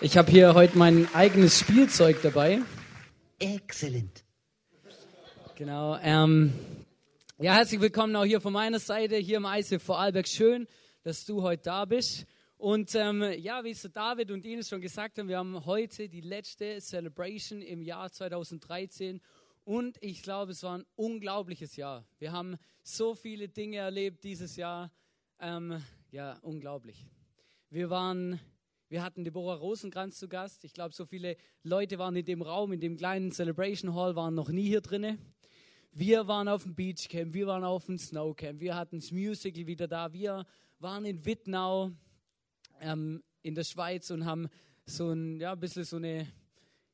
Ich habe hier heute mein eigenes Spielzeug dabei. Excellent. Genau. Ähm, ja, herzlich willkommen auch hier von meiner Seite, hier im ICF Vorarlberg. Schön, dass du heute da bist. Und ähm, ja, wie es David und Ines schon gesagt haben, wir haben heute die letzte Celebration im Jahr 2013. Und ich glaube, es war ein unglaubliches Jahr. Wir haben so viele Dinge erlebt dieses Jahr. Ähm, ja, unglaublich. Wir waren wir hatten Deborah Rosenkranz zu Gast. Ich glaube, so viele Leute waren in dem Raum, in dem kleinen Celebration Hall, waren noch nie hier drinnen. Wir waren auf dem Beachcamp, wir waren auf dem Snowcamp, wir hatten das Musical wieder da. Wir waren in Wittnau ähm, in der Schweiz und haben so ein, ja, bisschen so eine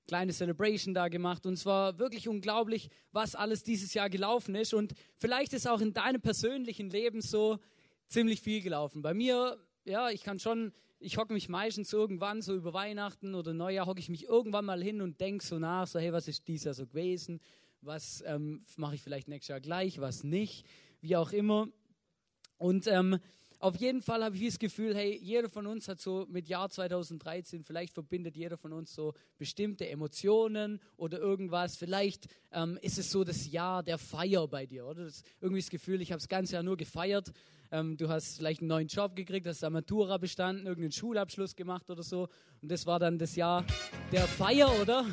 kleine Celebration da gemacht. Und es war wirklich unglaublich, was alles dieses Jahr gelaufen ist. Und vielleicht ist auch in deinem persönlichen Leben so ziemlich viel gelaufen. Bei mir, ja, ich kann schon ich hocke mich meistens irgendwann so über Weihnachten oder Neujahr, hocke ich mich irgendwann mal hin und denke so nach, so hey, was ist dieses Jahr so gewesen? Was ähm, mache ich vielleicht nächstes Jahr gleich, was nicht, wie auch immer. Und ähm, auf jeden Fall habe ich das Gefühl, hey, jeder von uns hat so mit Jahr 2013, vielleicht verbindet jeder von uns so bestimmte Emotionen oder irgendwas. Vielleicht ähm, ist es so das Jahr der Feier bei dir, oder? Das, irgendwie das Gefühl, ich habe das ganze Jahr nur gefeiert. Ähm, du hast vielleicht einen neuen Job gekriegt, hast Matura bestanden, irgendeinen Schulabschluss gemacht oder so. Und das war dann das Jahr der Feier, oder?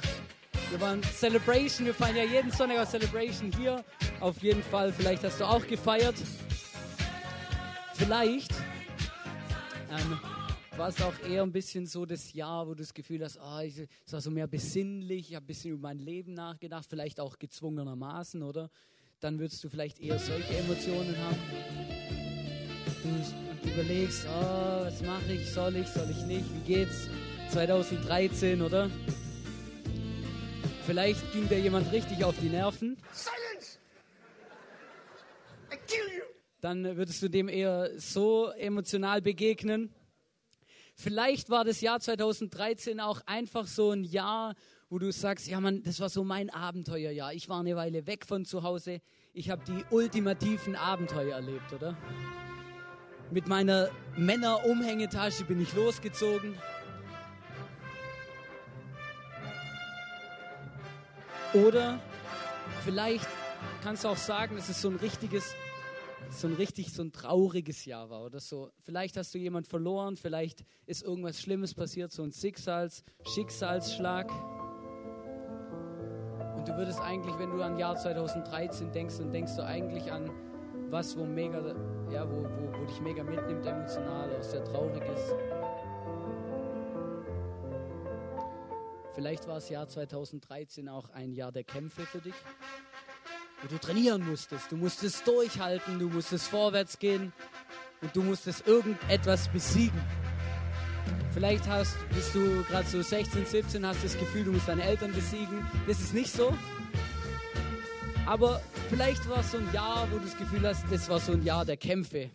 Wir waren Celebration, wir feiern ja jeden Sonntag auf Celebration hier. Auf jeden Fall, vielleicht hast du auch gefeiert. Vielleicht ähm, war es auch eher ein bisschen so das Jahr, wo du das Gefühl hast, oh, ich, es war so mehr besinnlich, ich habe ein bisschen über mein Leben nachgedacht, vielleicht auch gezwungenermaßen, oder? Dann würdest du vielleicht eher solche Emotionen haben. Du überlegst, oh, was mache ich, soll ich, soll ich nicht, wie geht's? 2013, oder? Vielleicht ging dir jemand richtig auf die Nerven. Silence! I kill you! dann würdest du dem eher so emotional begegnen. Vielleicht war das Jahr 2013 auch einfach so ein Jahr, wo du sagst, ja Mann, das war so mein Abenteuerjahr. Ich war eine Weile weg von zu Hause. Ich habe die ultimativen Abenteuer erlebt, oder? Mit meiner Männerumhängetasche bin ich losgezogen. Oder vielleicht kannst du auch sagen, es ist so ein richtiges so ein richtig so ein trauriges Jahr war oder so. Vielleicht hast du jemand verloren, vielleicht ist irgendwas Schlimmes passiert, so ein Schicksals, Schicksalsschlag. Und du würdest eigentlich, wenn du an Jahr 2013 denkst, dann denkst du eigentlich an was, wo mega, ja, wo, wo, wo dich mega mitnimmt emotional, auch sehr traurig ist. Vielleicht war das Jahr 2013 auch ein Jahr der Kämpfe für dich wo du trainieren musstest. Du musstest durchhalten, du musstest vorwärts gehen und du musstest irgendetwas besiegen. Vielleicht hast, bist du gerade so 16, 17, hast das Gefühl, du musst deine Eltern besiegen. Das ist nicht so. Aber vielleicht war es so ein Jahr, wo du das Gefühl hast, das war so ein Jahr der Kämpfe.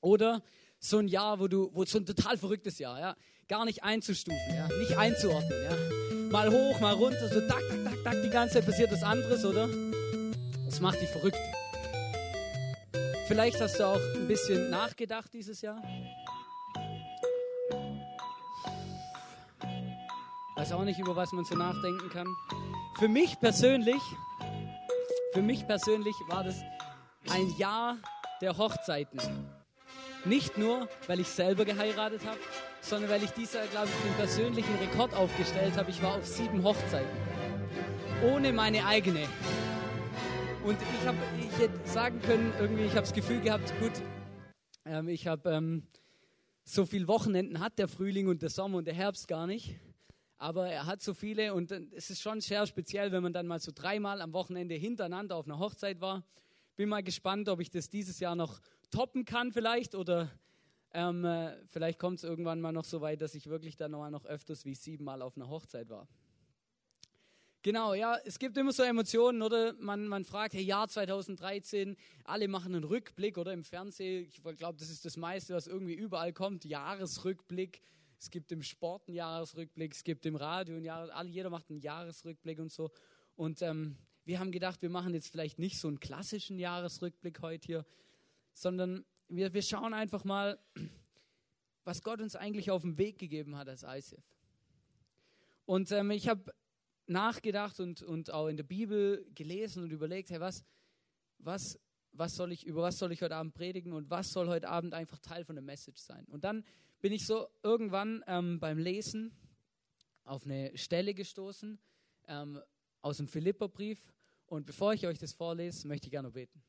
Oder so ein Jahr, wo du, wo so ein total verrücktes Jahr, ja, gar nicht einzustufen, ja, nicht einzuordnen, ja. Mal hoch, mal runter, so tak, tak, tak, tak, die ganze Zeit passiert was anderes, oder? Das macht dich verrückt. Vielleicht hast du auch ein bisschen nachgedacht dieses Jahr. Weiß auch nicht, über was man so nachdenken kann. Für mich persönlich, für mich persönlich war das ein Jahr der Hochzeiten. Nicht nur, weil ich selber geheiratet habe, sondern weil ich dieser, glaube ich, den persönlichen Rekord aufgestellt habe. Ich war auf sieben Hochzeiten. Ohne meine eigene. Und ich habe, ich hätte sagen können, irgendwie, ich habe das Gefühl gehabt, gut, ähm, ich habe ähm, so viele Wochenenden hat der Frühling und der Sommer und der Herbst gar nicht. Aber er hat so viele und es ist schon sehr speziell, wenn man dann mal so dreimal am Wochenende hintereinander auf einer Hochzeit war. Bin mal gespannt, ob ich das dieses Jahr noch toppen kann vielleicht oder ähm, äh, vielleicht kommt es irgendwann mal noch so weit, dass ich wirklich dann noch, mal noch öfters wie siebenmal auf einer Hochzeit war. Genau, ja, es gibt immer so Emotionen, oder? Man, man fragt, hey, Jahr 2013, alle machen einen Rückblick, oder? Im Fernsehen, ich glaube, das ist das meiste, was irgendwie überall kommt, Jahresrückblick. Es gibt im Sport einen Jahresrückblick, es gibt im Radio einen Jahresrückblick, jeder macht einen Jahresrückblick und so. Und ähm, wir haben gedacht, wir machen jetzt vielleicht nicht so einen klassischen Jahresrückblick heute hier, sondern wir, wir schauen einfach mal, was Gott uns eigentlich auf den Weg gegeben hat als ICF. Und ähm, ich habe nachgedacht und, und auch in der Bibel gelesen und überlegt, hey, was, was, was soll ich, über was soll ich heute Abend predigen und was soll heute Abend einfach Teil von der Message sein. Und dann bin ich so irgendwann ähm, beim Lesen auf eine Stelle gestoßen ähm, aus dem Philipperbrief. Und bevor ich euch das vorlese, möchte ich gerne beten.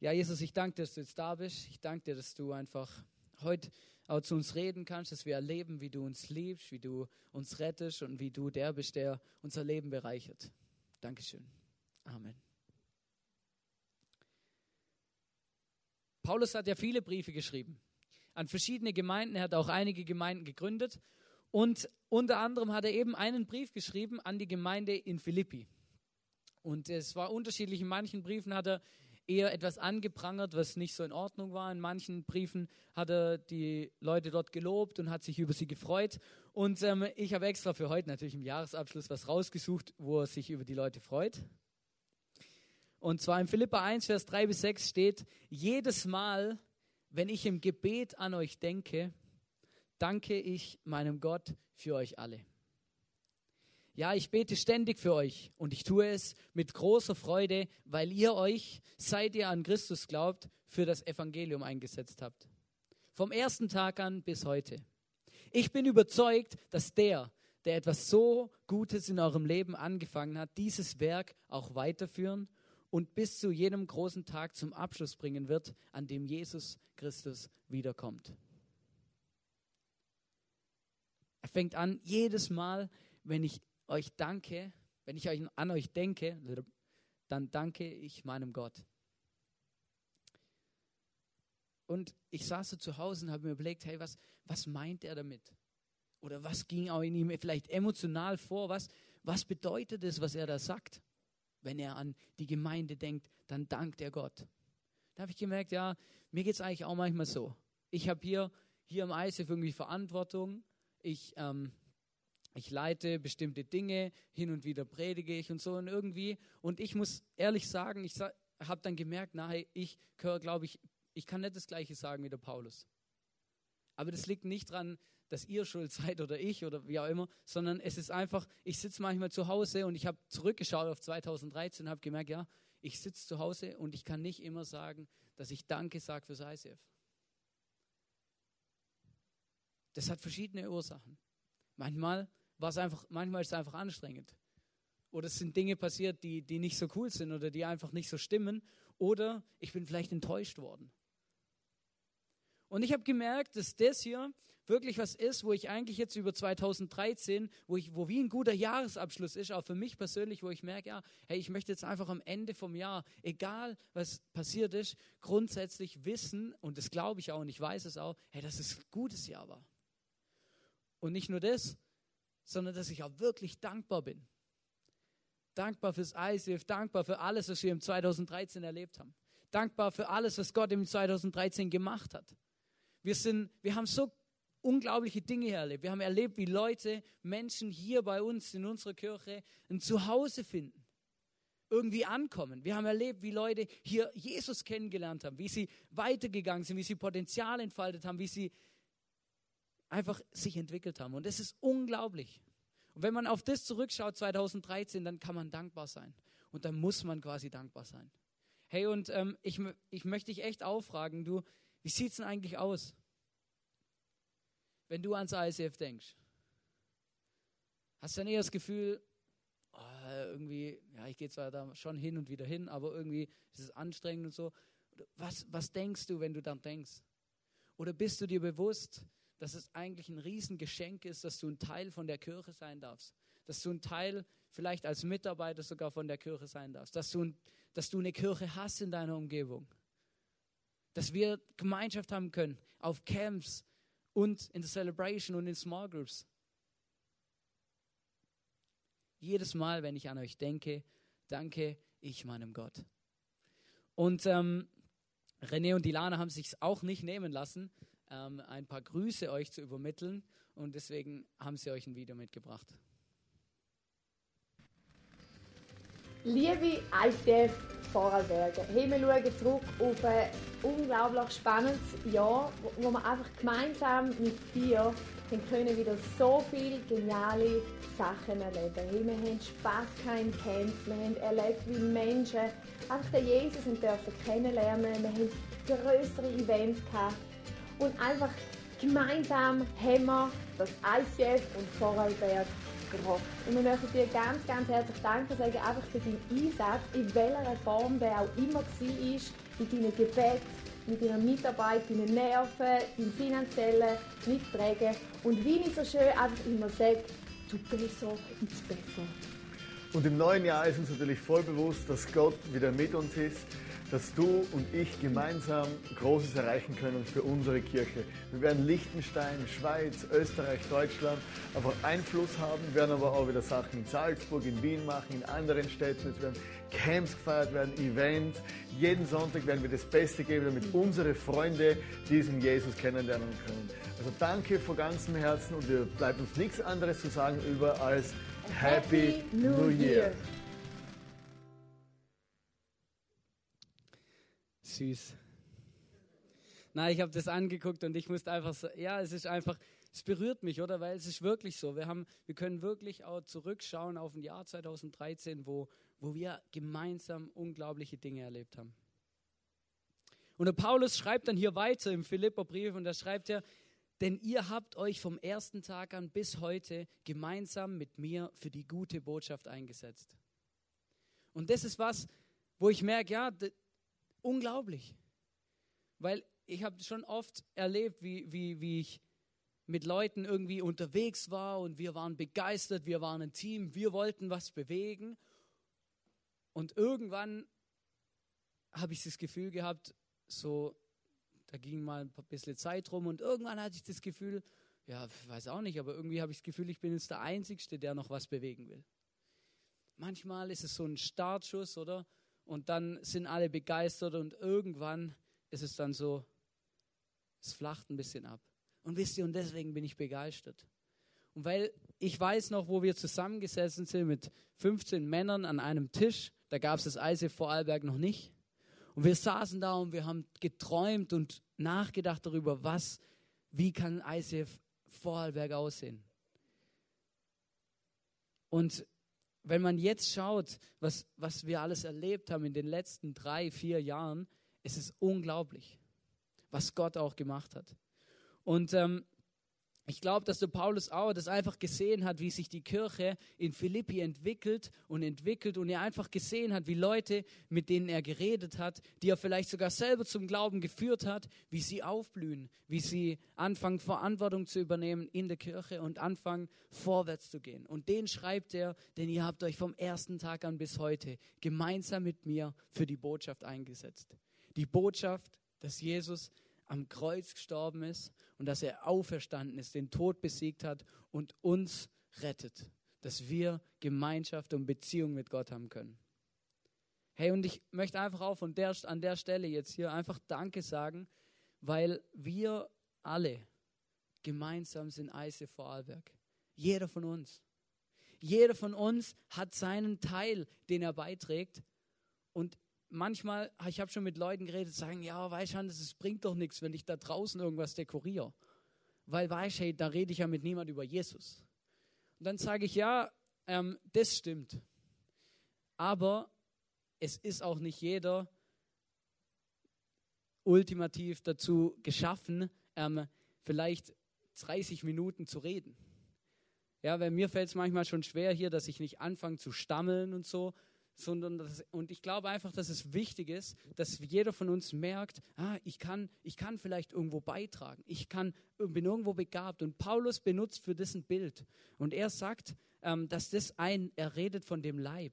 Ja, Jesus, ich danke dir, dass du jetzt da bist. Ich danke dir, dass du einfach heute auch zu uns reden kannst, dass wir erleben, wie du uns liebst, wie du uns rettest und wie du der bist, der unser Leben bereichert. Dankeschön. Amen. Paulus hat ja viele Briefe geschrieben an verschiedene Gemeinden. Er hat auch einige Gemeinden gegründet. Und unter anderem hat er eben einen Brief geschrieben an die Gemeinde in Philippi. Und es war unterschiedlich. In manchen Briefen hat er eher etwas angeprangert, was nicht so in Ordnung war. In manchen Briefen hat er die Leute dort gelobt und hat sich über sie gefreut. Und ähm, ich habe extra für heute natürlich im Jahresabschluss was rausgesucht, wo er sich über die Leute freut. Und zwar in Philippa 1, Vers 3 bis 6 steht, jedes Mal, wenn ich im Gebet an euch denke, danke ich meinem Gott für euch alle. Ja, ich bete ständig für euch und ich tue es mit großer Freude, weil ihr euch, seit ihr an Christus glaubt, für das Evangelium eingesetzt habt. Vom ersten Tag an bis heute. Ich bin überzeugt, dass der, der etwas so Gutes in eurem Leben angefangen hat, dieses Werk auch weiterführen und bis zu jenem großen Tag zum Abschluss bringen wird, an dem Jesus Christus wiederkommt. Er fängt an, jedes Mal, wenn ich euch danke, wenn ich an euch denke, dann danke ich meinem Gott. Und ich saß so zu Hause und habe mir überlegt, hey, was, was meint er damit? Oder was ging auch in ihm vielleicht emotional vor? Was, was bedeutet es, was er da sagt? Wenn er an die Gemeinde denkt, dann dankt er Gott. Da habe ich gemerkt, ja, mir geht es eigentlich auch manchmal so. Ich habe hier, hier im ISF irgendwie Verantwortung. Ich ähm, ich leite bestimmte Dinge, hin und wieder predige ich und so und irgendwie. Und ich muss ehrlich sagen, ich habe dann gemerkt, nahe, ich glaube ich, ich kann nicht das Gleiche sagen wie der Paulus. Aber das liegt nicht daran, dass ihr schuld seid oder ich oder wie auch immer, sondern es ist einfach, ich sitze manchmal zu Hause und ich habe zurückgeschaut auf 2013 und habe gemerkt, ja, ich sitze zu Hause und ich kann nicht immer sagen, dass ich Danke sage fürs ICF. Das hat verschiedene Ursachen. Manchmal war es einfach, manchmal ist es einfach anstrengend. Oder es sind Dinge passiert, die, die nicht so cool sind oder die einfach nicht so stimmen. Oder ich bin vielleicht enttäuscht worden. Und ich habe gemerkt, dass das hier wirklich was ist, wo ich eigentlich jetzt über 2013, wo, ich, wo wie ein guter Jahresabschluss ist, auch für mich persönlich, wo ich merke, ja, hey, ich möchte jetzt einfach am Ende vom Jahr, egal was passiert ist, grundsätzlich wissen, und das glaube ich auch und ich weiß es auch, hey, dass es ein gutes Jahr war. Und nicht nur das, sondern dass ich auch wirklich dankbar bin. Dankbar fürs ICF, dankbar für alles, was wir im 2013 erlebt haben. Dankbar für alles, was Gott im 2013 gemacht hat. Wir, sind, wir haben so unglaubliche Dinge erlebt. Wir haben erlebt, wie Leute, Menschen hier bei uns in unserer Kirche ein Zuhause finden, irgendwie ankommen. Wir haben erlebt, wie Leute hier Jesus kennengelernt haben, wie sie weitergegangen sind, wie sie Potenzial entfaltet haben, wie sie einfach sich entwickelt haben. Und das ist unglaublich. Und wenn man auf das zurückschaut, 2013, dann kann man dankbar sein. Und dann muss man quasi dankbar sein. Hey, und ähm, ich, ich möchte dich echt auffragen, du, wie sieht es denn eigentlich aus, wenn du ans ISF denkst? Hast du dann eher das Gefühl, oh, irgendwie, ja, ich gehe zwar da schon hin und wieder hin, aber irgendwie ist es anstrengend und so. Was, was denkst du, wenn du dann denkst? Oder bist du dir bewusst, dass es eigentlich ein Riesengeschenk ist, dass du ein Teil von der Kirche sein darfst. Dass du ein Teil vielleicht als Mitarbeiter sogar von der Kirche sein darfst. Dass du, dass du eine Kirche hast in deiner Umgebung. Dass wir Gemeinschaft haben können auf Camps und in der Celebration und in Small Groups. Jedes Mal, wenn ich an euch denke, danke ich meinem Gott. Und ähm, René und Dilana haben sich auch nicht nehmen lassen, ähm, ein paar Grüße euch zu übermitteln und deswegen haben sie euch ein Video mitgebracht. Liebe ICF Vorarlberger, hey, wir schauen zurück auf ein unglaublich spannendes Jahr, wo, wir einfach gemeinsam mit dir können wieder so viele geniale Sachen erleben. Hey, wir haben Spass kein Camp, wir haben erlebt, wie Menschen einfach den Jesus dürfen kennenlernen. Wir haben größere Events gehabt und einfach gemeinsam haben wir das ICF und Vorarlberg gerockt. Und wir möchten dir ganz, ganz herzlich danken sagen, einfach für deinen Einsatz, in welcher Form der auch immer war, mit deinen Gebeten, mit deiner Mitarbeit, deinen Nerven, deinem finanziellen Mittragen. Und wie ich so schön einfach immer sage, du besser ins Besser. Und im neuen Jahr ist uns natürlich voll bewusst, dass Gott wieder mit uns ist dass du und ich gemeinsam Großes erreichen können für unsere Kirche. Wir werden Liechtenstein, Schweiz, Österreich, Deutschland einfach Einfluss haben, werden aber auch wieder Sachen in Salzburg, in Wien machen, in anderen Städten. Es werden Camps gefeiert werden, Events. Jeden Sonntag werden wir das Beste geben, damit unsere Freunde diesen Jesus kennenlernen können. Also danke von ganzem Herzen und wir bleibt uns nichts anderes zu sagen über als Happy, Happy New Year. Süß. Na, ich habe das angeguckt und ich musste einfach so, ja, es ist einfach, es berührt mich, oder? Weil es ist wirklich so. Wir, haben, wir können wirklich auch zurückschauen auf ein Jahr 2013, wo, wo wir gemeinsam unglaubliche Dinge erlebt haben. Und der Paulus schreibt dann hier weiter im Philipperbrief und da schreibt er, denn ihr habt euch vom ersten Tag an bis heute gemeinsam mit mir für die gute Botschaft eingesetzt. Und das ist was, wo ich merke, ja, Unglaublich. Weil ich habe schon oft erlebt, wie, wie, wie ich mit Leuten irgendwie unterwegs war und wir waren begeistert, wir waren ein Team, wir wollten was bewegen. Und irgendwann habe ich das Gefühl gehabt, so, da ging mal ein bisschen Zeit rum und irgendwann hatte ich das Gefühl, ja, weiß auch nicht, aber irgendwie habe ich das Gefühl, ich bin jetzt der Einzige, der noch was bewegen will. Manchmal ist es so ein Startschuss, oder? Und dann sind alle begeistert und irgendwann ist es dann so, es flacht ein bisschen ab. Und wisst ihr, und deswegen bin ich begeistert. Und weil ich weiß noch, wo wir zusammengesessen sind mit 15 Männern an einem Tisch, da gab es das ICF Vorarlberg noch nicht. Und wir saßen da und wir haben geträumt und nachgedacht darüber, was, wie kann ICF Vorarlberg aussehen. Und wenn man jetzt schaut, was, was wir alles erlebt haben in den letzten drei, vier Jahren, ist es unglaublich, was Gott auch gemacht hat. Und ähm, ich glaube, dass der Paulus auch das einfach gesehen hat, wie sich die Kirche in Philippi entwickelt und entwickelt und er einfach gesehen hat, wie Leute, mit denen er geredet hat, die er vielleicht sogar selber zum Glauben geführt hat, wie sie aufblühen, wie sie anfangen, Verantwortung zu übernehmen in der Kirche und anfangen, vorwärts zu gehen. Und den schreibt er, denn ihr habt euch vom ersten Tag an bis heute gemeinsam mit mir für die Botschaft eingesetzt. Die Botschaft, dass Jesus am Kreuz gestorben ist und dass er auferstanden ist, den Tod besiegt hat und uns rettet, dass wir Gemeinschaft und Beziehung mit Gott haben können. Hey, und ich möchte einfach auch von der, an der Stelle jetzt hier einfach Danke sagen, weil wir alle gemeinsam sind Eise Vorarlberg. Jeder von uns. Jeder von uns hat seinen Teil, den er beiträgt. Und manchmal, ich habe schon mit Leuten geredet, sagen, ja, weißt du, es bringt doch nichts, wenn ich da draußen irgendwas dekoriere. Weil, weißt du, da rede ich ja mit niemand über Jesus. Und dann sage ich, ja, ähm, das stimmt. Aber es ist auch nicht jeder ultimativ dazu geschaffen, ähm, vielleicht 30 Minuten zu reden. Ja, weil mir fällt es manchmal schon schwer hier, dass ich nicht anfange zu stammeln und so, sondern das, und ich glaube einfach, dass es wichtig ist, dass jeder von uns merkt, ah, ich kann, ich kann vielleicht irgendwo beitragen, ich kann, bin irgendwo begabt. Und Paulus benutzt für das ein Bild. Und er sagt, ähm, dass das ein, er redet von dem Leib.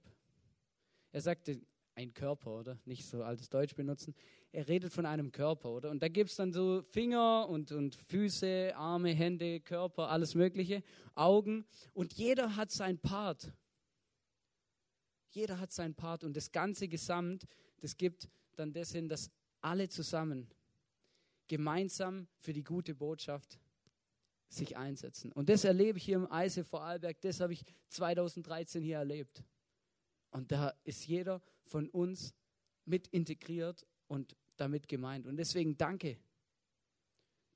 Er sagt, ein Körper, oder? Nicht so altes Deutsch benutzen. Er redet von einem Körper, oder? Und da gibt es dann so Finger und, und Füße, Arme, Hände, Körper, alles Mögliche, Augen. Und jeder hat sein Part. Jeder hat seinen Part und das ganze Gesamt, das gibt dann das hin, dass alle zusammen gemeinsam für die gute Botschaft sich einsetzen. Und das erlebe ich hier im Eise Vorarlberg, das habe ich 2013 hier erlebt. Und da ist jeder von uns mit integriert und damit gemeint. Und deswegen danke.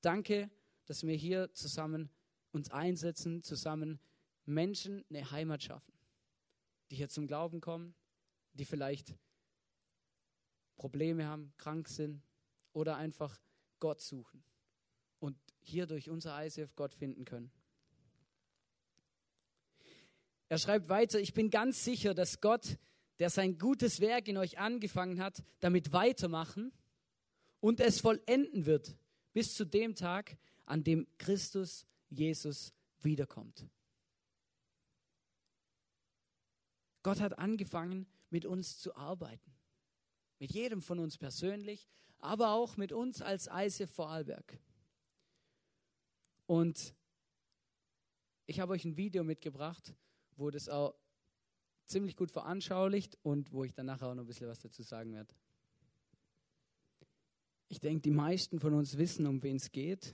Danke, dass wir hier zusammen uns einsetzen, zusammen Menschen eine Heimat schaffen, die hier zum Glauben kommen, die vielleicht Probleme haben, krank sind oder einfach Gott suchen und hier durch unser ICF Gott finden können. Er schreibt weiter, ich bin ganz sicher, dass Gott, der sein gutes Werk in euch angefangen hat, damit weitermachen und es vollenden wird bis zu dem Tag, an dem Christus Jesus wiederkommt. Gott hat angefangen, mit uns zu arbeiten. Mit jedem von uns persönlich, aber auch mit uns als Eise Vorarlberg. Und ich habe euch ein Video mitgebracht, wo das auch ziemlich gut veranschaulicht und wo ich danach auch noch ein bisschen was dazu sagen werde. Ich denke, die meisten von uns wissen, um wen es geht.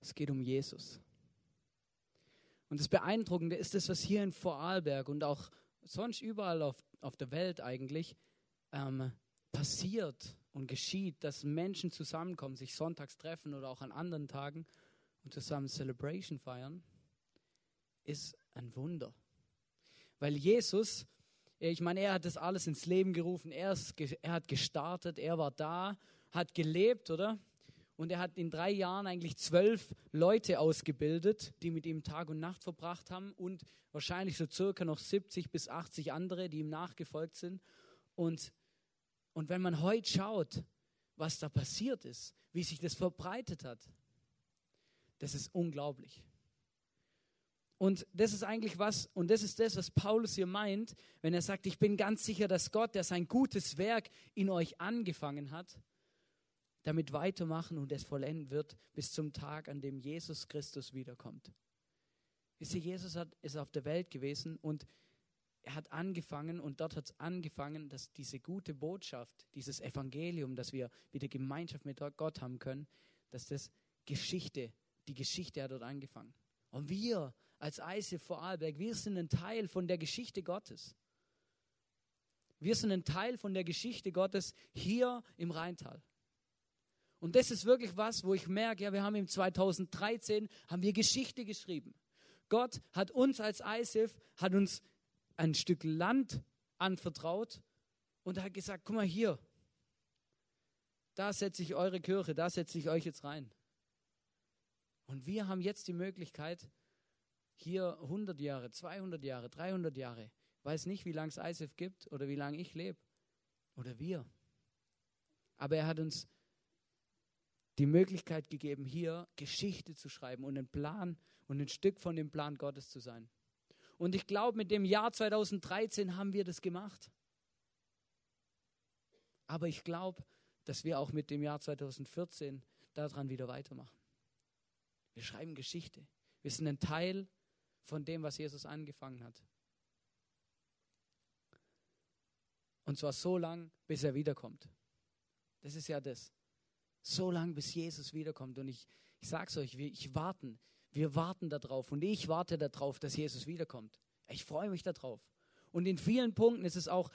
Es geht um Jesus. Und das Beeindruckende ist das, was hier in Vorarlberg und auch sonst überall auf, auf der Welt eigentlich ähm, passiert und geschieht, dass Menschen zusammenkommen, sich sonntags treffen oder auch an anderen Tagen und zusammen Celebration feiern, ist ein Wunder. Weil Jesus ich meine, er hat das alles ins Leben gerufen. Er, ist, er hat gestartet, er war da, hat gelebt, oder? Und er hat in drei Jahren eigentlich zwölf Leute ausgebildet, die mit ihm Tag und Nacht verbracht haben und wahrscheinlich so circa noch 70 bis 80 andere, die ihm nachgefolgt sind. Und, und wenn man heute schaut, was da passiert ist, wie sich das verbreitet hat, das ist unglaublich. Und das ist eigentlich was, und das ist das, was Paulus hier meint, wenn er sagt, ich bin ganz sicher, dass Gott, der sein gutes Werk in euch angefangen hat, damit weitermachen und es vollenden wird bis zum Tag, an dem Jesus Christus wiederkommt. Wisst ihr, Jesus hat, ist auf der Welt gewesen und er hat angefangen und dort hat es angefangen, dass diese gute Botschaft, dieses Evangelium, dass wir wieder Gemeinschaft mit Gott haben können, dass das Geschichte, die Geschichte hat dort angefangen. Und wir als Eise Vorarlberg, wir sind ein Teil von der Geschichte Gottes. Wir sind ein Teil von der Geschichte Gottes hier im Rheintal. Und das ist wirklich was, wo ich merke, ja, wir haben im 2013 haben wir Geschichte geschrieben. Gott hat uns als ISIF, hat uns ein Stück Land anvertraut und hat gesagt, guck mal hier, da setze ich eure Kirche, da setze ich euch jetzt rein. Und wir haben jetzt die Möglichkeit, hier 100 Jahre, 200 Jahre, 300 Jahre, weiß nicht, wie lange es ISIF gibt oder wie lange ich lebe oder wir. Aber er hat uns die Möglichkeit gegeben, hier Geschichte zu schreiben und einen Plan und ein Stück von dem Plan Gottes zu sein. Und ich glaube, mit dem Jahr 2013 haben wir das gemacht. Aber ich glaube, dass wir auch mit dem Jahr 2014 daran wieder weitermachen. Wir schreiben Geschichte. Wir sind ein Teil von dem, was Jesus angefangen hat. Und zwar so lang, bis er wiederkommt. Das ist ja das. So lang, bis Jesus wiederkommt. Und ich, ich sage es euch, wir, ich warten. Wir warten darauf. Und ich warte darauf, dass Jesus wiederkommt. Ich freue mich darauf. Und in vielen Punkten ist es auch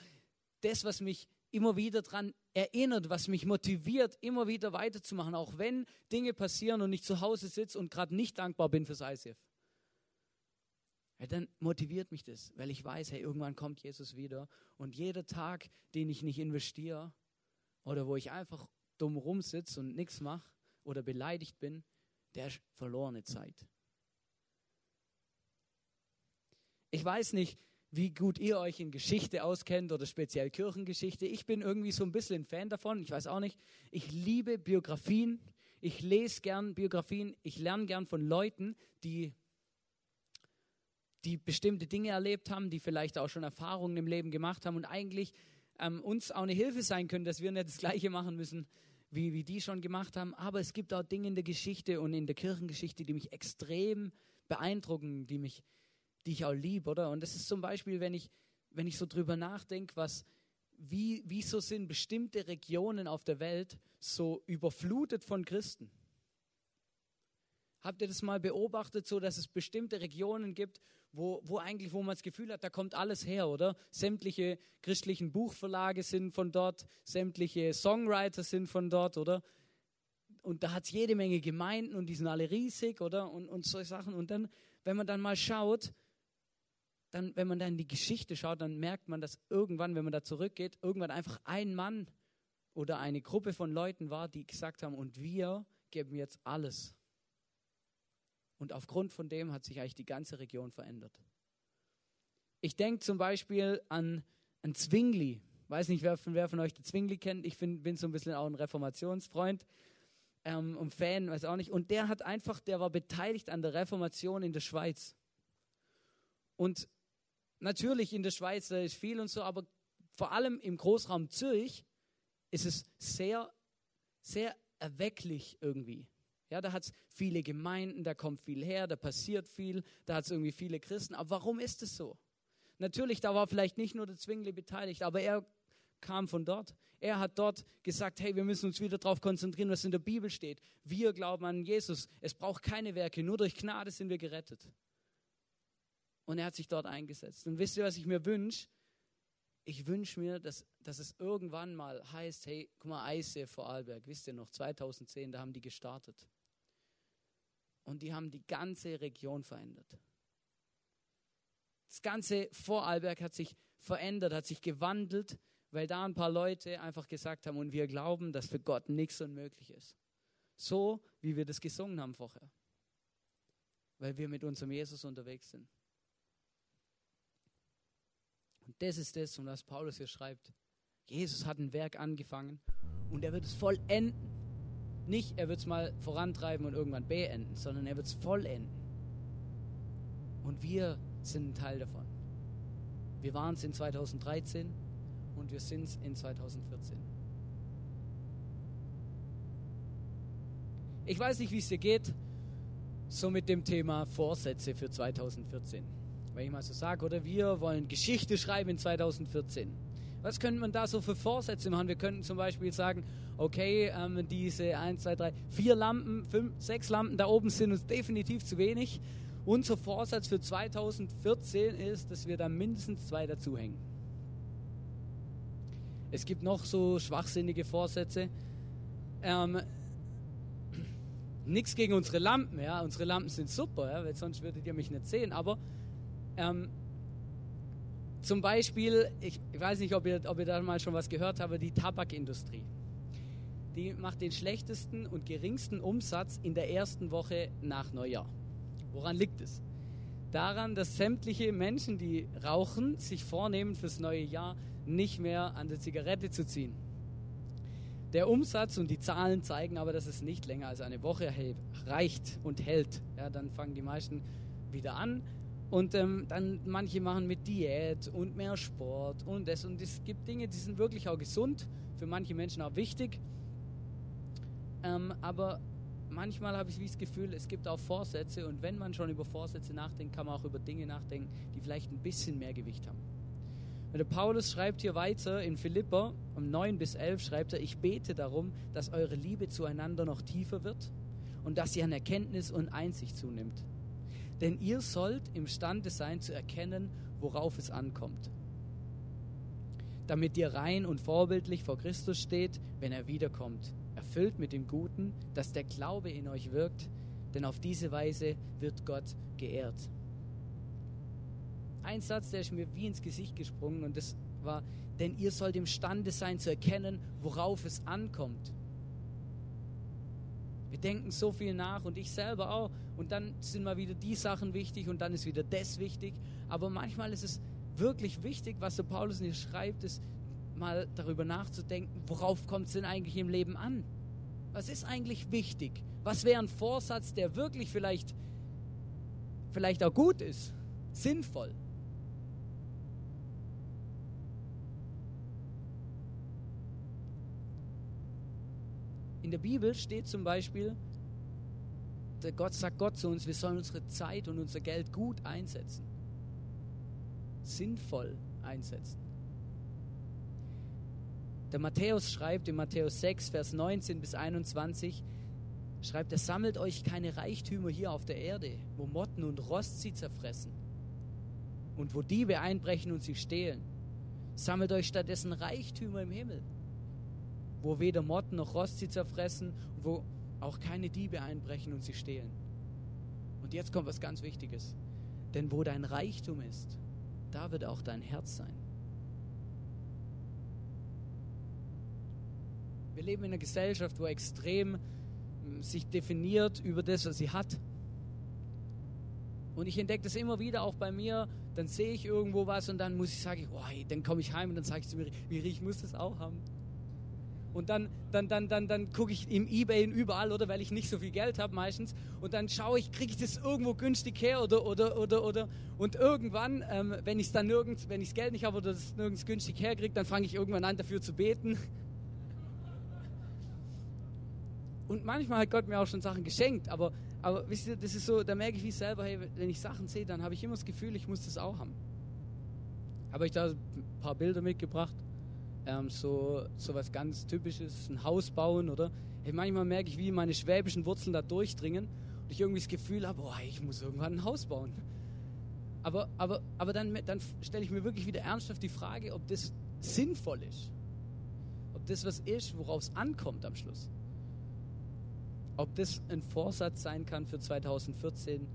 das, was mich immer wieder daran erinnert, was mich motiviert, immer wieder weiterzumachen, auch wenn Dinge passieren und ich zu Hause sitze und gerade nicht dankbar bin fürs ICF. Ja, dann motiviert mich das, weil ich weiß, hey, irgendwann kommt Jesus wieder und jeder Tag, den ich nicht investiere oder wo ich einfach dumm rumsitze und nichts mache oder beleidigt bin, der ist verlorene Zeit. Ich weiß nicht, wie gut ihr euch in Geschichte auskennt oder speziell Kirchengeschichte. Ich bin irgendwie so ein bisschen ein Fan davon. Ich weiß auch nicht. Ich liebe Biografien. Ich lese gern Biografien. Ich lerne gern von Leuten, die, die bestimmte Dinge erlebt haben, die vielleicht auch schon Erfahrungen im Leben gemacht haben und eigentlich ähm, uns auch eine Hilfe sein können, dass wir nicht das Gleiche machen müssen, wie, wie die schon gemacht haben. Aber es gibt auch Dinge in der Geschichte und in der Kirchengeschichte, die mich extrem beeindrucken, die mich die ich auch liebe, oder? Und das ist zum Beispiel, wenn ich, wenn ich so drüber nachdenke, was, wie, wieso sind bestimmte Regionen auf der Welt so überflutet von Christen? Habt ihr das mal beobachtet, so dass es bestimmte Regionen gibt, wo, wo eigentlich, wo man das Gefühl hat, da kommt alles her, oder? Sämtliche christlichen Buchverlage sind von dort, sämtliche Songwriter sind von dort, oder? Und da hat es jede Menge Gemeinden und die sind alle riesig, oder? Und, und solche Sachen. Und dann, wenn man dann mal schaut, dann, wenn man dann in die Geschichte schaut, dann merkt man, dass irgendwann, wenn man da zurückgeht, irgendwann einfach ein Mann oder eine Gruppe von Leuten war, die gesagt haben, und wir geben jetzt alles und aufgrund von dem hat sich eigentlich die ganze Region verändert. Ich denke zum Beispiel an, an Zwingli. Weiß nicht, wer von, wer von euch den Zwingli kennt. Ich find, bin so ein bisschen auch ein Reformationsfreund ähm, und Fan, weiß auch nicht. Und der hat einfach, der war beteiligt an der Reformation in der Schweiz. Und natürlich in der Schweiz, da ist viel und so, aber vor allem im Großraum Zürich ist es sehr, sehr erwecklich irgendwie. Ja, da hat es viele Gemeinden, da kommt viel her, da passiert viel, da hat es irgendwie viele Christen. Aber warum ist es so? Natürlich, da war vielleicht nicht nur der Zwingli beteiligt, aber er kam von dort. Er hat dort gesagt, hey, wir müssen uns wieder darauf konzentrieren, was in der Bibel steht. Wir glauben an Jesus. Es braucht keine Werke, nur durch Gnade sind wir gerettet. Und er hat sich dort eingesetzt. Und wisst ihr, was ich mir wünsche? Ich wünsche mir, dass, dass es irgendwann mal heißt, hey, guck mal, Eise vor Arlberg, wisst ihr noch, 2010, da haben die gestartet. Und die haben die ganze Region verändert. Das ganze Vorarlberg hat sich verändert, hat sich gewandelt, weil da ein paar Leute einfach gesagt haben, und wir glauben, dass für Gott nichts unmöglich ist. So, wie wir das gesungen haben vorher. Weil wir mit unserem Jesus unterwegs sind. Und das ist das, um was Paulus hier schreibt. Jesus hat ein Werk angefangen und er wird es vollenden. Nicht, er wird es mal vorantreiben und irgendwann beenden, sondern er wird es vollenden. Und wir sind ein Teil davon. Wir waren es in 2013 und wir sind es in 2014. Ich weiß nicht, wie es dir geht, so mit dem Thema Vorsätze für 2014. Wenn ich mal so sage, oder wir wollen Geschichte schreiben in 2014. Was könnte man da so für Vorsätze machen? Wir könnten zum Beispiel sagen, okay, ähm, diese 1, 2, 3, 4 Lampen, 5, 6 Lampen da oben sind uns definitiv zu wenig. Unser Vorsatz für 2014 ist, dass wir da mindestens zwei dazuhängen. Es gibt noch so schwachsinnige Vorsätze. Ähm, Nichts gegen unsere Lampen, ja. Unsere Lampen sind super, ja, weil sonst würdet ihr mich nicht sehen. Aber ähm, zum Beispiel, ich, ich, weiß nicht, ob ihr, ob ihr da mal schon was gehört habt, die Tabakindustrie die macht den schlechtesten und geringsten Umsatz in der ersten Woche nach Neujahr. Woran liegt es? Daran, dass sämtliche Menschen, die rauchen, sich vornehmen, fürs neue Jahr nicht mehr an der Zigarette zu ziehen. Der Umsatz und die Zahlen zeigen aber, dass es nicht länger als eine Woche reicht und hält. Ja, dann fangen die meisten wieder an und ähm, dann manche machen mit Diät und mehr Sport und das und es gibt Dinge, die sind wirklich auch gesund, für manche Menschen auch wichtig. Ähm, aber manchmal habe ich das Gefühl, es gibt auch Vorsätze und wenn man schon über Vorsätze nachdenkt, kann man auch über Dinge nachdenken, die vielleicht ein bisschen mehr Gewicht haben. Und der Paulus schreibt hier weiter in Philipper um 9 bis 11 schreibt er, ich bete darum, dass eure Liebe zueinander noch tiefer wird und dass sie an Erkenntnis und Einsicht zunimmt. Denn ihr sollt imstande sein zu erkennen, worauf es ankommt. Damit ihr rein und vorbildlich vor Christus steht, wenn er wiederkommt erfüllt mit dem Guten, dass der Glaube in euch wirkt, denn auf diese Weise wird Gott geehrt. Ein Satz, der ist mir wie ins Gesicht gesprungen und das war, denn ihr sollt imstande sein zu erkennen, worauf es ankommt. Wir denken so viel nach und ich selber auch. Und dann sind mal wieder die Sachen wichtig und dann ist wieder das wichtig. Aber manchmal ist es wirklich wichtig, was der Paulus hier schreibt, ist mal darüber nachzudenken, worauf kommt es denn eigentlich im Leben an? Was ist eigentlich wichtig? Was wäre ein Vorsatz, der wirklich vielleicht, vielleicht auch gut ist, sinnvoll? In der Bibel steht zum Beispiel, Gott sagt Gott zu uns, wir sollen unsere Zeit und unser Geld gut einsetzen. Sinnvoll einsetzen. Der Matthäus schreibt in Matthäus 6, Vers 19 bis 21, schreibt er, sammelt euch keine Reichtümer hier auf der Erde, wo Motten und Rost sie zerfressen und wo Diebe einbrechen und sie stehlen. Sammelt euch stattdessen Reichtümer im Himmel, wo weder Motten noch Rost sie zerfressen wo auch keine Diebe einbrechen und sie stehlen. Und jetzt kommt was ganz Wichtiges. Denn wo dein Reichtum ist, da wird auch dein Herz sein. Wir leben in einer Gesellschaft, wo extrem hm, sich definiert über das, was sie hat. Und ich entdecke das immer wieder auch bei mir. Dann sehe ich irgendwo was und dann muss ich sagen, oh, dann komme ich heim und dann sage ich zu mir, wie ich muss das auch haben. Und dann, dann, dann, dann, dann gucke ich im Ebay überall, oder weil ich nicht so viel Geld habe meistens. Und dann schaue ich, kriege ich das irgendwo günstig her oder, oder, oder, oder. Und irgendwann, ähm, wenn ich es dann nirgends, wenn ich das Geld nicht habe oder das nirgends günstig herkriege, dann fange ich irgendwann an, dafür zu beten. Und manchmal hat Gott mir auch schon Sachen geschenkt, aber, aber wisst ihr, das ist so, da merke ich wie selber, hey, wenn ich Sachen sehe, dann habe ich immer das Gefühl, ich muss das auch haben. Habe ich da ein paar Bilder mitgebracht ähm, so, so was ganz Typisches, ein Haus bauen oder hey, manchmal merke ich, wie meine schwäbischen Wurzeln da durchdringen und ich irgendwie das Gefühl habe, oh, ich muss irgendwann ein Haus bauen. Aber, aber, aber dann, dann stelle ich mir wirklich wieder ernsthaft die Frage, ob das sinnvoll ist. Ob das was ist, worauf es ankommt am Schluss. Ob das ein Vorsatz sein kann für 2014,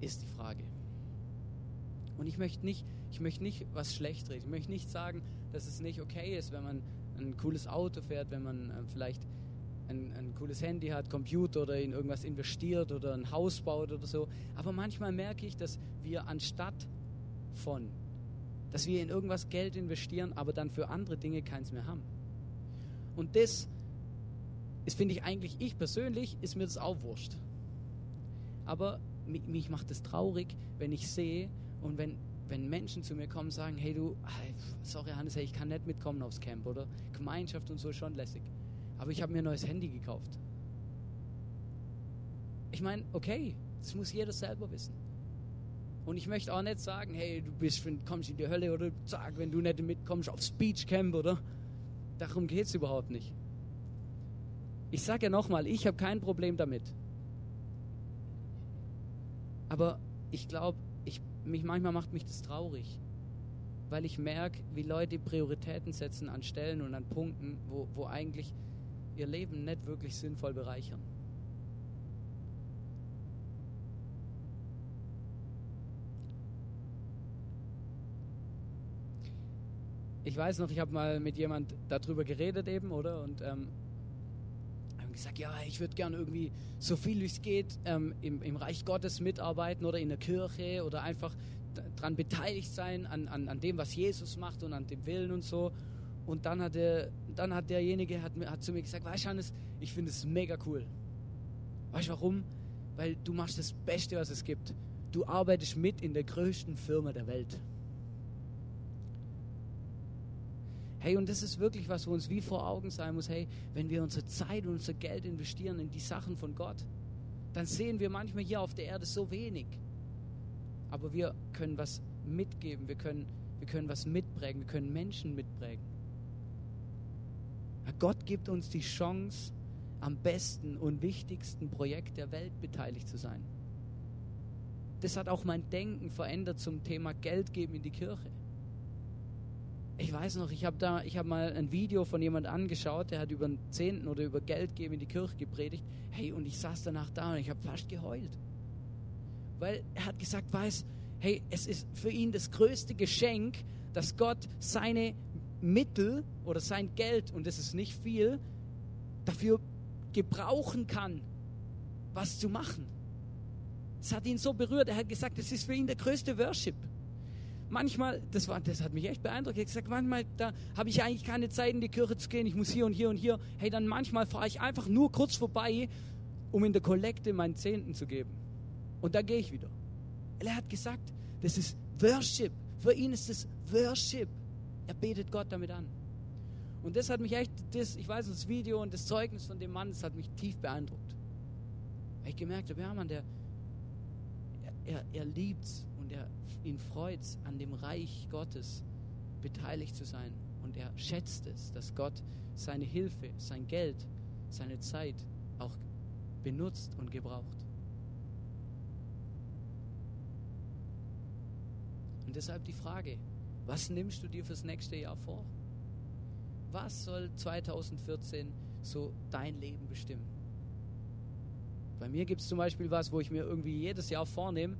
ist die Frage. Und ich möchte nicht, ich möchte nicht was schlecht reden. Ich möchte nicht sagen, dass es nicht okay ist, wenn man ein cooles Auto fährt, wenn man äh, vielleicht ein, ein, cooles Handy hat, Computer oder in irgendwas investiert oder ein Haus baut oder so. Aber manchmal merke ich, dass wir anstatt von, dass wir in irgendwas Geld investieren, aber dann für andere Dinge keins mehr haben. Und das ist, finde ich eigentlich, ich persönlich, ist mir das auch wurscht. Aber mich, macht es traurig, wenn ich sehe und wenn wenn Menschen zu mir kommen und sagen, hey du, sorry Hannes, hey, ich kann nicht mitkommen aufs Camp, oder? Gemeinschaft und so ist schon lässig. Aber ich habe mir ein neues Handy gekauft. Ich meine, okay, das muss jeder selber wissen. Und ich möchte auch nicht sagen, hey, du bist, kommst in die Hölle oder sag, wenn du nicht mitkommst aufs Beachcamp, oder? Darum geht es überhaupt nicht. Ich sage ja nochmal, ich habe kein Problem damit. Aber ich glaube, mich, manchmal macht mich das traurig, weil ich merke, wie Leute Prioritäten setzen an Stellen und an Punkten, wo, wo eigentlich ihr Leben nicht wirklich sinnvoll bereichern. Ich weiß noch, ich habe mal mit jemand darüber geredet eben, oder? Und ähm, haben gesagt, ja, ich würde gerne irgendwie so viel wie es geht ähm, im, im, Reich Gottes mitarbeiten oder in der Kirche oder einfach daran beteiligt sein an, an, an dem, was Jesus macht und an dem Willen und so. Und dann hat, der, dann hat derjenige hat, hat zu mir gesagt, weißt du, Hannes, ich finde es mega cool. Weißt du warum? Weil du machst das Beste, was es gibt. Du arbeitest mit in der größten Firma der Welt. Hey, und das ist wirklich was, wo uns wie vor Augen sein muss, hey, wenn wir unsere Zeit und unser Geld investieren in die Sachen von Gott, dann sehen wir manchmal hier auf der Erde so wenig. Aber wir können was mitgeben, wir können, wir können was mitprägen, wir können Menschen mitprägen. Gott gibt uns die Chance, am besten und wichtigsten Projekt der Welt beteiligt zu sein. Das hat auch mein Denken verändert zum Thema Geld geben in die Kirche ich weiß noch, ich habe da, ich habe mal ein Video von jemand angeschaut, der hat über den Zehnten oder über Geld geben in die Kirche gepredigt. Hey, und ich saß danach da und ich habe fast geheult. Weil er hat gesagt, weiß, hey, es ist für ihn das größte Geschenk, dass Gott seine Mittel oder sein Geld, und das ist nicht viel, dafür gebrauchen kann, was zu machen. Es hat ihn so berührt, er hat gesagt, das ist für ihn der größte Worship manchmal, das, war, das hat mich echt beeindruckt, ich gesagt, manchmal, da habe ich eigentlich keine Zeit in die Kirche zu gehen, ich muss hier und hier und hier. Hey, dann manchmal fahre ich einfach nur kurz vorbei, um in der Kollekte meinen Zehnten zu geben. Und da gehe ich wieder. Er hat gesagt, das ist Worship. Für ihn ist es Worship. Er betet Gott damit an. Und das hat mich echt, das, ich weiß, das Video und das Zeugnis von dem Mann, das hat mich tief beeindruckt. Weil ich gemerkt habe, ja, Mann, der, er, er, er liebt's und er ihn freut, an dem Reich Gottes beteiligt zu sein. Und er schätzt es, dass Gott seine Hilfe, sein Geld, seine Zeit auch benutzt und gebraucht. Und deshalb die Frage, was nimmst du dir fürs nächste Jahr vor? Was soll 2014 so dein Leben bestimmen? Bei mir gibt es zum Beispiel was, wo ich mir irgendwie jedes Jahr vornehme.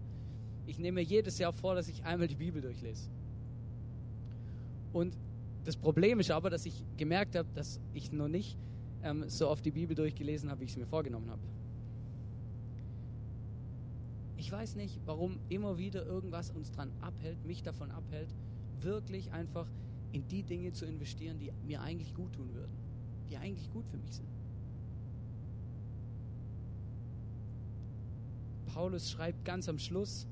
Ich nehme mir jedes Jahr vor, dass ich einmal die Bibel durchlese. Und das Problem ist aber, dass ich gemerkt habe, dass ich noch nicht ähm, so oft die Bibel durchgelesen habe, wie ich es mir vorgenommen habe. Ich weiß nicht, warum immer wieder irgendwas uns daran abhält, mich davon abhält, wirklich einfach in die Dinge zu investieren, die mir eigentlich gut tun würden, die eigentlich gut für mich sind. Paulus schreibt ganz am Schluss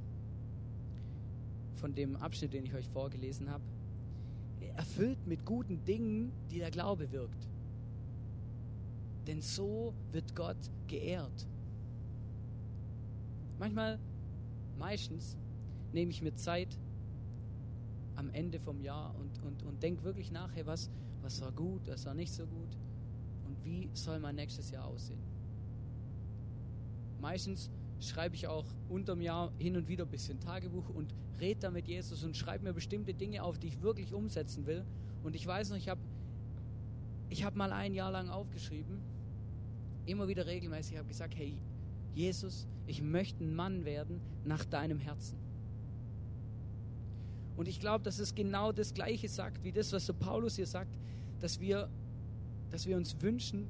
von dem Abschnitt, den ich euch vorgelesen habe, erfüllt mit guten Dingen, die der Glaube wirkt. Denn so wird Gott geehrt. Manchmal, meistens, nehme ich mir Zeit am Ende vom Jahr und, und, und denke wirklich nach, hey, was, was war gut, was war nicht so gut und wie soll mein nächstes Jahr aussehen. Meistens schreibe ich auch unterm Jahr hin und wieder ein bisschen Tagebuch und rede da mit Jesus und schreibe mir bestimmte Dinge auf, die ich wirklich umsetzen will. Und ich weiß noch, ich habe ich hab mal ein Jahr lang aufgeschrieben, immer wieder regelmäßig, habe gesagt, hey Jesus, ich möchte ein Mann werden nach deinem Herzen. Und ich glaube, dass es genau das Gleiche sagt, wie das, was so Paulus hier sagt, dass wir, dass wir uns wünschen,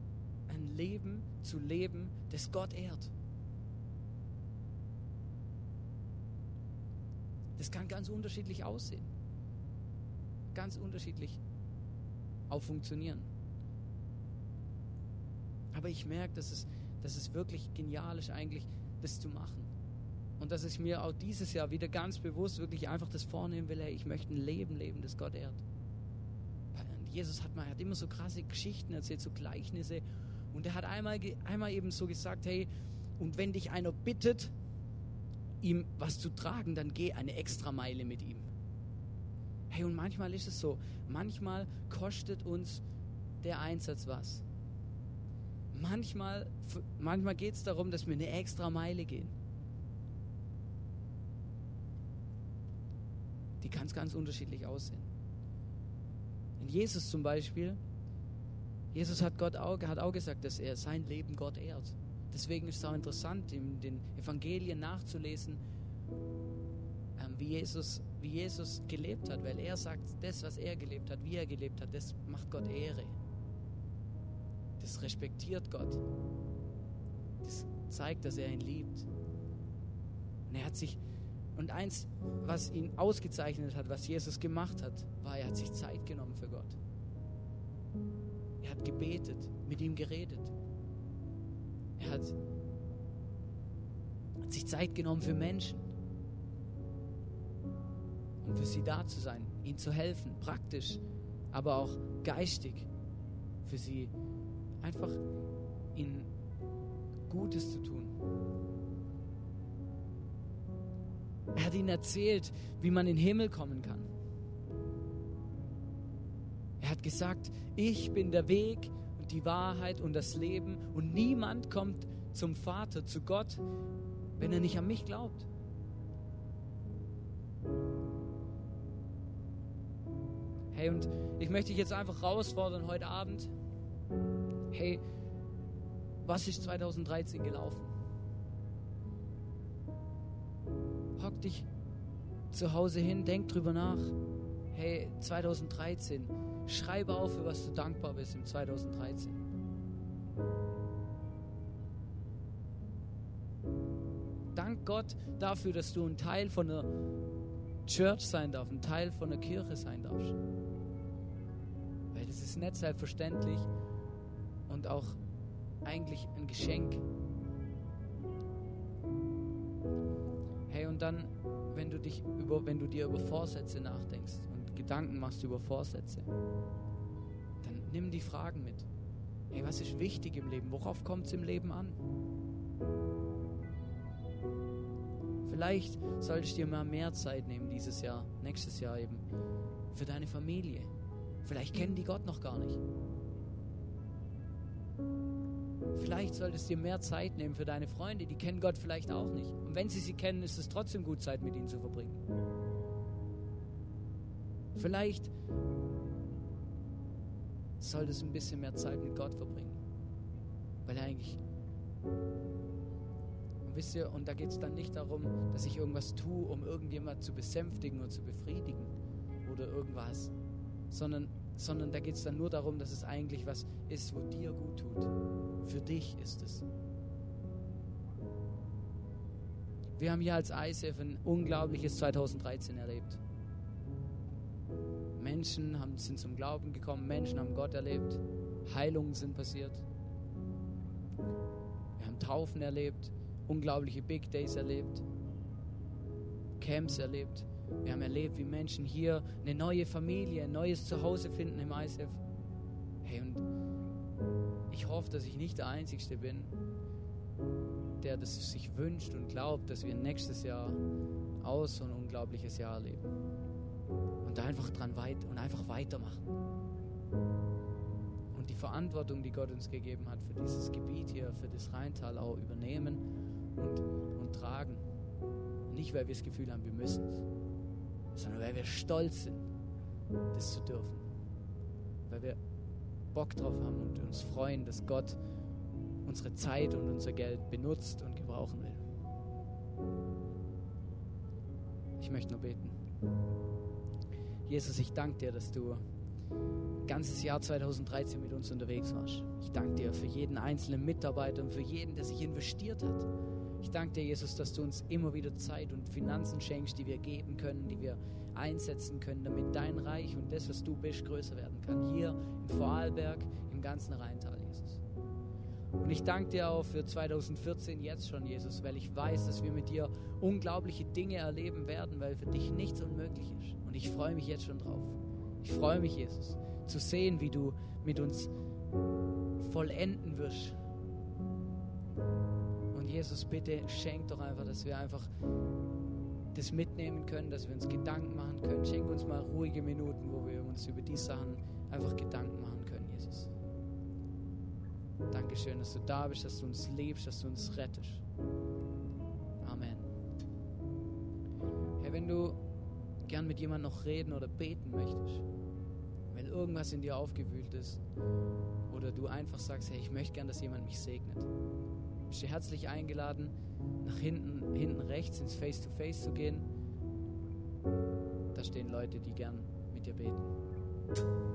ein Leben zu leben, das Gott ehrt. Das kann ganz unterschiedlich aussehen. Ganz unterschiedlich auch funktionieren. Aber ich merke, dass es, dass es wirklich genial ist, eigentlich das zu machen. Und dass ich mir auch dieses Jahr wieder ganz bewusst wirklich einfach das vornehmen will, hey, ich möchte ein Leben leben, das Gott ehrt. Jesus hat, mal, hat immer so krasse Geschichten erzählt, so Gleichnisse. Und er hat einmal, einmal eben so gesagt, hey, und wenn dich einer bittet, ihm was zu tragen, dann geh eine extra Meile mit ihm. Hey, und manchmal ist es so, manchmal kostet uns der Einsatz was. Manchmal, manchmal geht es darum, dass wir eine extra Meile gehen. Die kann es ganz unterschiedlich aussehen. In Jesus zum Beispiel, Jesus hat, Gott auch, hat auch gesagt, dass er sein Leben Gott ehrt. Deswegen ist es auch interessant, in den Evangelien nachzulesen, ähm, wie, Jesus, wie Jesus gelebt hat, weil er sagt, das, was er gelebt hat, wie er gelebt hat, das macht Gott Ehre. Das respektiert Gott. Das zeigt, dass er ihn liebt. Und er hat sich, und eins, was ihn ausgezeichnet hat, was Jesus gemacht hat, war, er hat sich Zeit genommen für Gott. Er hat gebetet, mit ihm geredet. Hat, hat sich Zeit genommen für Menschen, um für sie da zu sein, ihnen zu helfen, praktisch, aber auch geistig, für sie einfach ihnen Gutes zu tun. Er hat ihnen erzählt, wie man in den Himmel kommen kann. Er hat gesagt, ich bin der Weg, die Wahrheit und das Leben und niemand kommt zum Vater, zu Gott, wenn er nicht an mich glaubt. Hey, und ich möchte dich jetzt einfach herausfordern heute Abend. Hey, was ist 2013 gelaufen? Hock dich zu Hause hin, denk drüber nach. Hey, 2013, Schreibe auf, für was du dankbar bist im 2013. Dank Gott dafür, dass du ein Teil von einer Church sein darfst, ein Teil von einer Kirche sein darfst. Weil das ist nicht selbstverständlich und auch eigentlich ein Geschenk. Hey, und dann, wenn du dich über, wenn du dir über Vorsätze nachdenkst, Gedanken machst über Vorsätze, dann nimm die Fragen mit. Hey, was ist wichtig im Leben? Worauf kommt es im Leben an? Vielleicht solltest du dir mal mehr Zeit nehmen dieses Jahr, nächstes Jahr eben, für deine Familie. Vielleicht kennen die Gott noch gar nicht. Vielleicht solltest du dir mehr Zeit nehmen für deine Freunde, die kennen Gott vielleicht auch nicht. Und wenn sie sie kennen, ist es trotzdem gut, Zeit mit ihnen zu verbringen. Vielleicht solltest du ein bisschen mehr Zeit mit Gott verbringen. Weil er eigentlich. Und wisst ihr, und da geht es dann nicht darum, dass ich irgendwas tue, um irgendjemand zu besänftigen und zu befriedigen oder irgendwas, sondern, sondern da geht es dann nur darum, dass es eigentlich was ist, wo dir gut tut. Für dich ist es. Wir haben hier als ISF ein unglaubliches 2013 erlebt. Menschen haben, sind zum Glauben gekommen, Menschen haben Gott erlebt, Heilungen sind passiert. Wir haben Taufen erlebt, unglaubliche Big Days erlebt, Camps erlebt. Wir haben erlebt, wie Menschen hier eine neue Familie, ein neues Zuhause finden im ISF. Hey, und ich hoffe, dass ich nicht der Einzige bin, der das sich wünscht und glaubt, dass wir nächstes Jahr auch so ein unglaubliches Jahr erleben. Und einfach dran weit und einfach weitermachen. Und die Verantwortung, die Gott uns gegeben hat für dieses Gebiet hier, für das Rheintal auch übernehmen und, und tragen. Nicht, weil wir das Gefühl haben, wir müssen es, sondern weil wir stolz sind, das zu dürfen. Weil wir Bock drauf haben und uns freuen, dass Gott unsere Zeit und unser Geld benutzt und gebrauchen will. Ich möchte nur beten. Jesus, ich danke dir, dass du ganzes Jahr 2013 mit uns unterwegs warst. Ich danke dir für jeden einzelnen Mitarbeiter und für jeden, der sich investiert hat. Ich danke dir, Jesus, dass du uns immer wieder Zeit und Finanzen schenkst, die wir geben können, die wir einsetzen können, damit dein Reich und das, was du bist, größer werden kann. Hier in Vorarlberg, im ganzen Rheintal, Jesus. Und ich danke dir auch für 2014 jetzt schon, Jesus, weil ich weiß, dass wir mit dir unglaubliche Dinge erleben werden, weil für dich nichts unmöglich ist. Und ich freue mich jetzt schon drauf. Ich freue mich, Jesus, zu sehen, wie du mit uns vollenden wirst. Und Jesus, bitte schenk doch einfach, dass wir einfach das mitnehmen können, dass wir uns Gedanken machen können. Schenk uns mal ruhige Minuten, wo wir uns über die Sachen einfach Gedanken machen können, Jesus. Dankeschön, dass du da bist, dass du uns liebst, dass du uns rettest. Amen. Hey, wenn du gern mit jemandem noch reden oder beten möchtest, wenn irgendwas in dir aufgewühlt ist oder du einfach sagst, hey, ich möchte gern, dass jemand mich segnet, bist du herzlich eingeladen, nach hinten, hinten rechts ins Face-to-Face -face zu gehen. Da stehen Leute, die gern mit dir beten.